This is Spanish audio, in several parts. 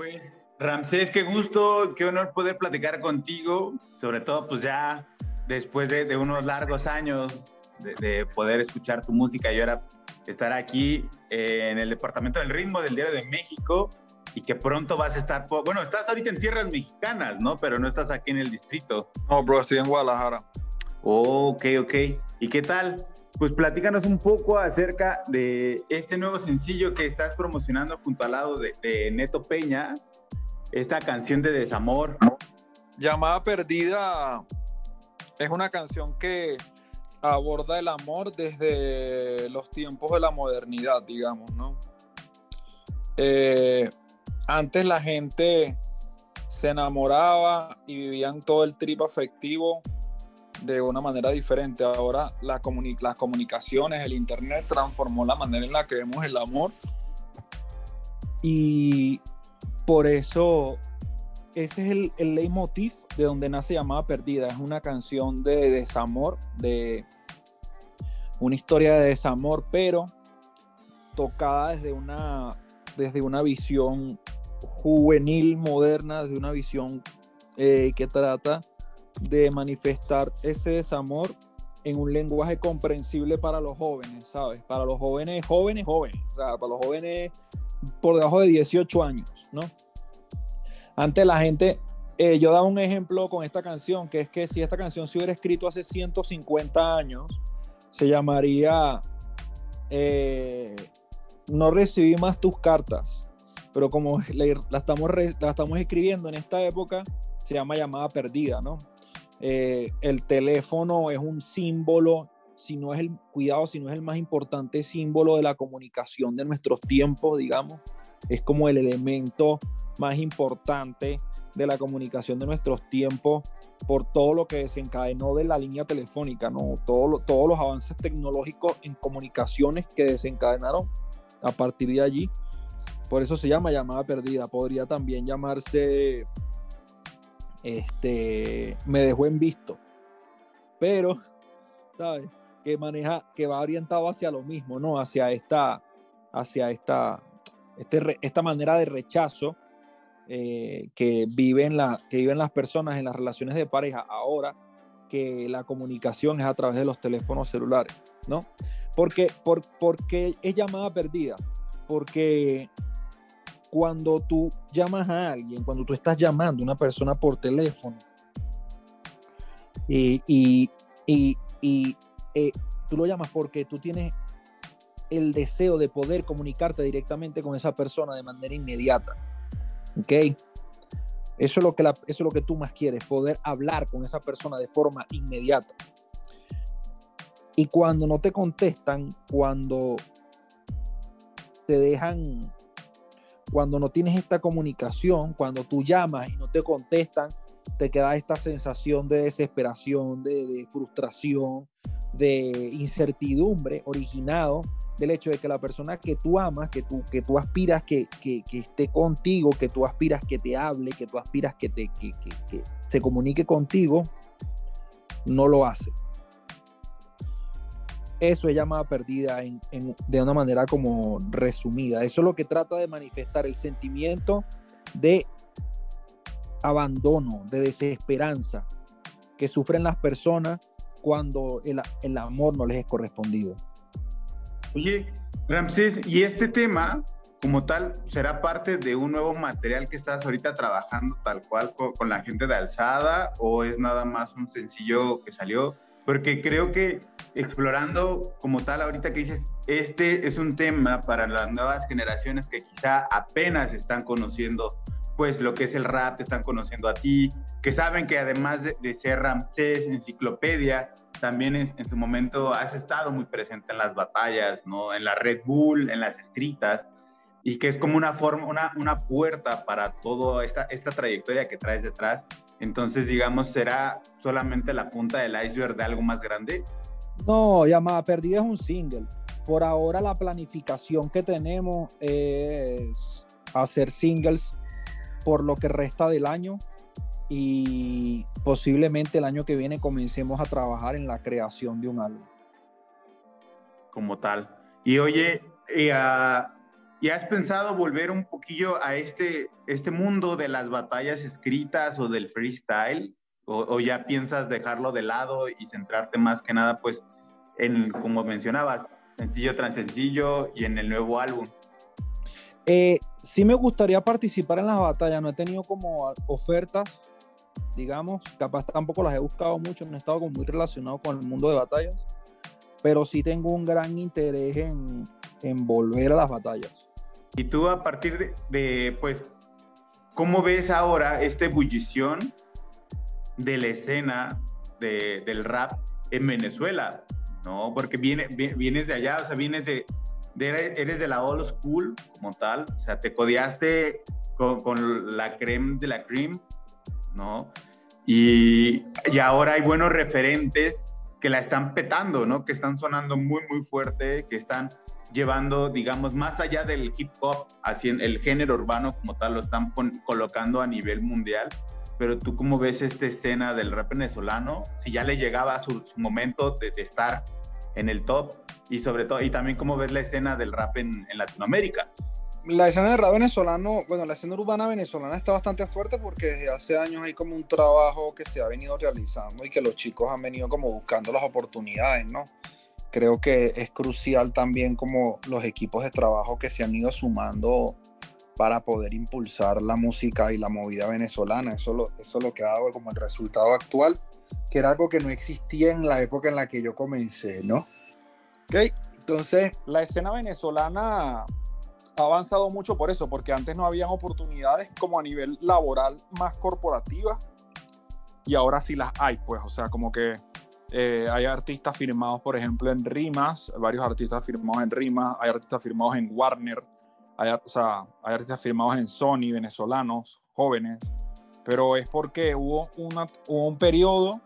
Pues, Ramsés, qué gusto, qué honor poder platicar contigo, sobre todo pues ya después de, unos largos años de, poder escuchar tu música y ahora estar aquí eh, en el Departamento del Ritmo del Diario de México y que pronto vas a estar, bueno, estás ahorita en tierras mexicanas, ¿no? Pero no estás aquí en el distrito. No, bro, estoy en Guadalajara. ok, ok. ¿Y qué tal? Pues platícanos un poco acerca de este nuevo sencillo que estás promocionando junto al lado de, Neto Peña, esta canción de desamor. Llamada Perdida es una canción que aborda el amor desde los tiempos de la modernidad, digamos, ¿no? Eh, antes la gente se enamoraba y vivían todo el trip afectivo de una manera diferente. Ahora la las comunicaciones, el Internet transformó la manera en la que vemos el amor. Y por eso ese es el, el leitmotiv de donde nace Llamada Perdida. Es una canción de desamor, de una historia de desamor, pero tocada desde una, desde una visión juvenil, moderna, desde una visión eh, que trata de manifestar ese desamor en un lenguaje comprensible para los jóvenes, ¿sabes? Para los jóvenes, jóvenes, jóvenes, o sea, para los jóvenes por debajo de 18 años, ¿no? Antes la gente, eh, yo daba un ejemplo con esta canción, que es que si esta canción se hubiera escrito hace 150 años, se llamaría eh, No recibí más tus cartas, pero como la, estamos, la estamos escribiendo en esta época, se llama llamada perdida, ¿no? Eh, el teléfono es un símbolo, si no es el cuidado, si no es el más importante símbolo de la comunicación de nuestros tiempos, digamos, es como el elemento más importante de la comunicación de nuestros tiempos por todo lo que desencadenó de la línea telefónica, ¿no? Todo todos los avances tecnológicos en comunicaciones que desencadenaron a partir de allí. Por eso se llama llamada perdida. Podría también llamarse este, me dejó en visto. Pero, ¿sabes? Que maneja, que va orientado hacia lo mismo, ¿no? Hacia esta, hacia esta, este, esta manera de rechazo eh, que, viven la, que viven las personas en las relaciones de pareja ahora que la comunicación es a través de los teléfonos celulares, ¿no? Porque, por, porque es llamada perdida, porque cuando tú llamas a alguien, cuando tú estás llamando a una persona por teléfono y, y, eh, tú lo llamas porque tú tienes el deseo de poder comunicarte directamente con esa persona de manera inmediata. ¿Ok? Eso es, lo que eso es lo que tú más quieres, poder hablar con esa persona de forma inmediata. Y cuando no te contestan, cuando te dejan cuando no tienes esta comunicación, cuando tú llamas y no te contestan, te queda esta sensación de desesperación, de, frustración, de incertidumbre originado del hecho de que la persona que tú amas, que tú, que tú aspiras que, que, esté contigo, que tú aspiras que te hable, que tú aspiras que, te, que, que se comunique contigo, no lo hace eso es llamada perdida de una manera como resumida. Eso es lo que trata de manifestar el sentimiento de abandono, de desesperanza que sufren las personas cuando el, amor no les es correspondido. Oye, Ramsés, ¿y este tema como tal será parte de un nuevo material que estás ahorita trabajando tal cual con la gente de Alzada o es nada más un sencillo que salió? Porque creo que explorando como tal, ahorita que dices, este es un tema para las nuevas generaciones que quizá apenas están conociendo pues lo que es el rap, te están conociendo a ti, que saben que además de, ser Ramsés, enciclopedia, también en, su momento has estado muy presente en las batallas, ¿no? En la Red Bull, en las escritas, y que es como una forma, una, una puerta para toda esta, esta trayectoria que traes detrás. Entonces, digamos, ¿será solamente la punta del iceberg de algo más grande? No, llamada perdida es un single. Por ahora la planificación que tenemos es hacer singles por lo que resta del año y posiblemente el año que viene comencemos a trabajar en la creación de un álbum. Como tal. Y oye, ¿Y has pensado volver un poquillo a este, este mundo de las batallas escritas o del freestyle? O, ya piensas dejarlo de lado y centrarte más que nada, pues, en, como mencionabas, sencillo tras sencillo y en el nuevo álbum? Eh, sí me gustaría participar en las batallas, no he tenido como ofertas, digamos, capaz tampoco las he buscado mucho, no he estado muy relacionado con el mundo de batallas, pero sí tengo un gran interés en volver a las batallas. Y tú a partir de, pues, ¿cómo ves ahora esta ebullición de la escena del rap en Venezuela? ¿No? Porque viene, vienes de allá, o sea, vienes de, eres de la old school como tal, o sea, te codeaste con, con la creme de la cream, ¿no? Y, y, ahora hay buenos referentes que la están petando, ¿no? Que están sonando muy, muy fuerte, que están llevando, digamos, más allá del hip hop, el género urbano como tal lo están colocando a nivel mundial. Pero tú cómo ves esta escena del rap venezolano, si ya le llegaba su, su momento de, estar en el top y sobre todo, y también cómo ves la escena del rap en, en Latinoamérica. La escena del rap venezolano, bueno, la escena urbana venezolana está bastante fuerte porque desde hace años hay como un trabajo que se ha venido realizando y que los chicos han venido como buscando las oportunidades, ¿no? Creo que es crucial también como los equipos de trabajo que se han ido sumando para poder impulsar la música y la movida venezolana. Eso, lo, es lo que ha dado como el resultado actual, que era algo que no existía en la época en la que yo comencé, ¿no? Ok, entonces la escena venezolana ha avanzado mucho por eso, porque antes no habían oportunidades como a nivel laboral más corporativas y ahora sí las hay, pues, o sea, como que eh, hay artistas firmados, por ejemplo, en Rimas, varios artistas firmados en Rimas, hay artistas firmados en Warner, hay, o sea, hay artistas firmados en Sony, venezolanos, jóvenes, pero es porque hubo, una, hubo un periodo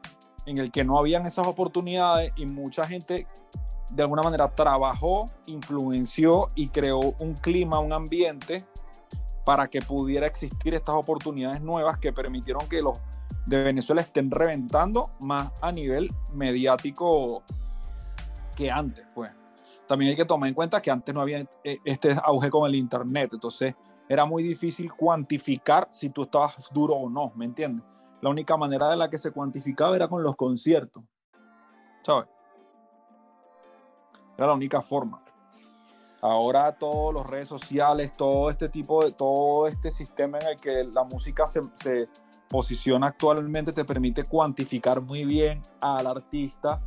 en el que no habían esas oportunidades y mucha gente de alguna manera trabajó, influenció y creó un clima, un ambiente para que pudiera existir estas oportunidades nuevas que permitieron que los de Venezuela estén reventando más a nivel mediático que antes, pues. También hay que tomar en cuenta que antes no había eh, este auge con el internet, entonces era muy difícil cuantificar si tú estabas duro o no, ¿me entiendes? La única manera de la que se cuantificaba era con los conciertos, ¿sabes? Era la única forma. Ahora todas las redes sociales, todo este tipo de, todo este sistema en el que la música se posición actualmente te permite cuantificar muy bien al artista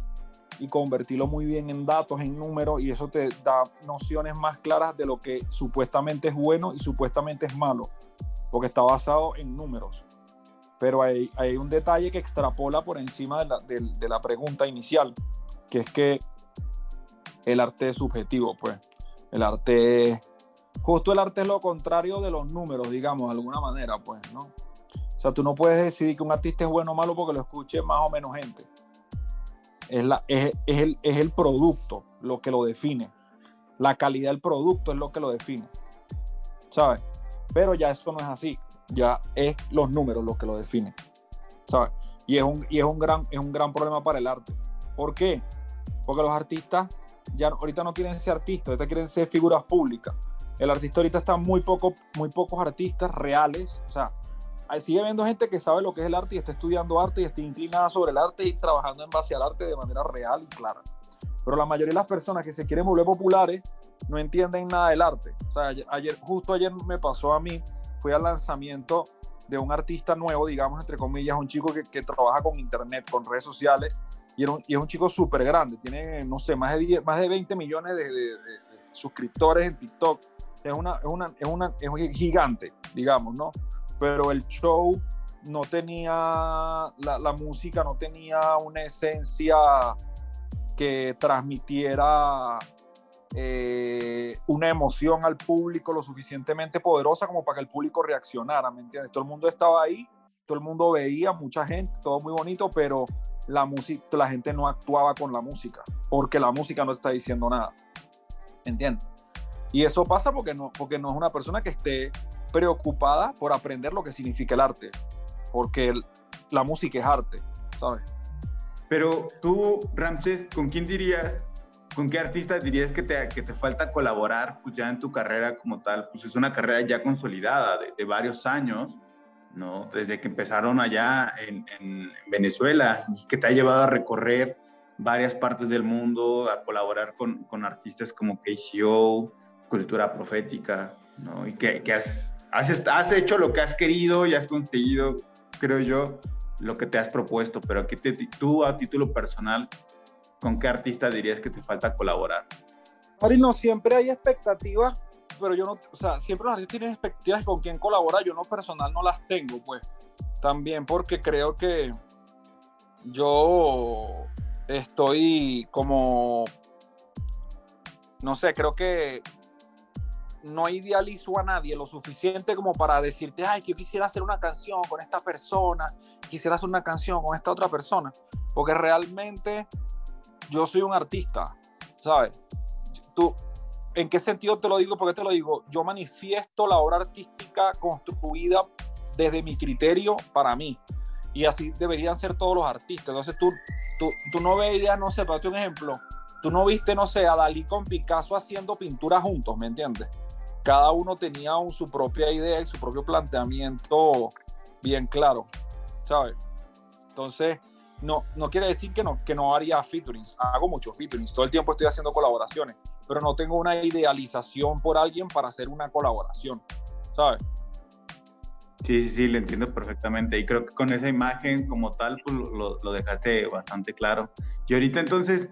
y convertirlo muy bien en datos, en números, y eso te da nociones más claras de lo que supuestamente es bueno y supuestamente es malo, porque está basado en números. Pero hay, un detalle que extrapola por encima de la, de la pregunta inicial, que es que el arte es subjetivo, pues. El arte, justo el arte es lo contrario de los números, digamos, de alguna manera, pues, ¿no? O sea, tú no puedes decidir que un artista es bueno o malo porque lo escuche más o menos gente. Es, la, es, es, el, es el producto lo que lo define. La calidad del producto es lo que lo define. ¿Sabes? Pero ya eso no es así. Ya es los números lo que lo definen. ¿Sabes? Y es un, y es un, gran, es un gran problema para el arte. ¿Por qué? Porque los artistas ya ahorita no quieren ser artistas, ahorita quieren ser figuras públicas. El artista ahorita está muy, muy pocos artistas reales, o sea, sigue habiendo gente que sabe lo que es el arte y está estudiando arte y está inclinada sobre el arte y trabajando en base al arte de manera real y clara. Pero la mayoría de las personas que se quieren volver populares no entienden nada del arte. O sea, ayer, justo ayer me pasó a mí, fui al lanzamiento de un artista nuevo, digamos, entre comillas, un chico que, que trabaja con internet, con redes sociales, y, y es un chico súper grande, tiene, no sé, más de, más de 20 millones de, de, suscriptores en TikTok. Es, una, es, una, es, una, es gigante, digamos, ¿no? Pero el show no tenía, la, música no tenía una esencia que transmitiera eh, una emoción al público lo suficientemente poderosa como para que el público reaccionara, ¿me entiendes? Todo el mundo estaba ahí, todo el mundo veía, mucha gente, todo muy bonito, pero la música, la gente no actuaba con la música, porque la música no está diciendo nada, ¿entiendes? Y eso pasa porque no, porque no es una persona que esté preocupada por aprender lo que significa el arte, porque la música es arte, ¿sabes? Pero tú, Ramses, ¿con quién dirías ¿con qué artistas dirías que te, que te falta colaborar pues ya en tu carrera como tal? Pues es una carrera ya consolidada de, varios años, ¿no? Desde que empezaron allá en, en, Venezuela que te ha llevado a recorrer varias partes del mundo, a colaborar con, con artistas como KCO, Cultura Profética, ¿no? Y que, que has, has, hecho lo que has querido y has conseguido, creo yo, lo que te has propuesto, pero que te, tú a título personal, ¿con qué artista dirías que te falta colaborar? Ari, no, siempre hay expectativas, pero yo no, o sea, siempre los artistas tienen expectativas con quién colaborar, yo no personal no las tengo, pues, también porque creo que yo estoy como, no sé, creo que no idealizo a nadie lo suficiente como para decirte, ay, que yo quisiera hacer una canción con esta persona, quisiera hacer una canción con esta otra persona, porque realmente yo soy un artista, ¿sabes? Tú, ¿En qué sentido te lo digo? ¿Por qué te lo digo? Yo manifiesto la obra artística construida desde mi criterio para mí. Y así deberían ser todos los artistas. Entonces tú, tú, tú no veías, no sé, para un ejemplo, tú no viste, no sé, a Dalí con Picasso haciendo pintura juntos, ¿me entiendes? Cada uno tenía un, su propia idea y su propio planteamiento bien claro, ¿sabes? Entonces, no, no quiere decir que no, que no haría featurings. Hago muchos featurings. Todo el tiempo estoy haciendo colaboraciones, pero no tengo una idealización por alguien para hacer una colaboración, ¿sabes? Sí, sí, sí, lo entiendo perfectamente. Y creo que con esa imagen como tal, pues lo, lo dejaste bastante claro. Y ahorita entonces,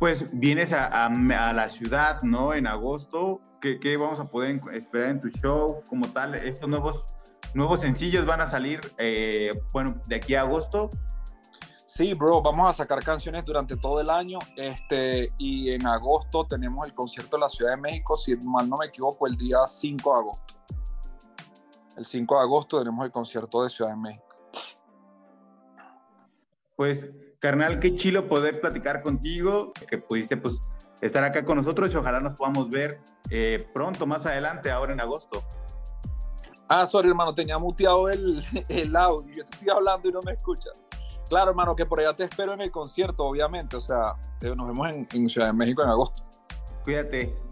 pues vienes a, a, a, la ciudad, ¿no? En agosto. ¿Qué, ¿Qué, vamos a poder esperar en tu show como tal? Estos nuevos, nuevos sencillos van a salir, eh, bueno, de aquí a agosto. Sí, bro, vamos a sacar canciones durante todo el año. Este, y en agosto tenemos el concierto en la Ciudad de México, si mal no me equivoco, el día 5 de agosto. El 5 de agosto tenemos el concierto de Ciudad de México. Pues, carnal, qué chilo poder platicar contigo, que pudiste pues estar acá con nosotros y ojalá nos podamos ver eh, pronto, más adelante, ahora en agosto. Ah, sorry, hermano, tenía muteado el, el audio. Yo te estoy hablando y no me escuchas. Claro, hermano, que por allá te espero en el concierto, obviamente. O sea, eh, nos vemos en, en Ciudad de México en agosto. Cuídate.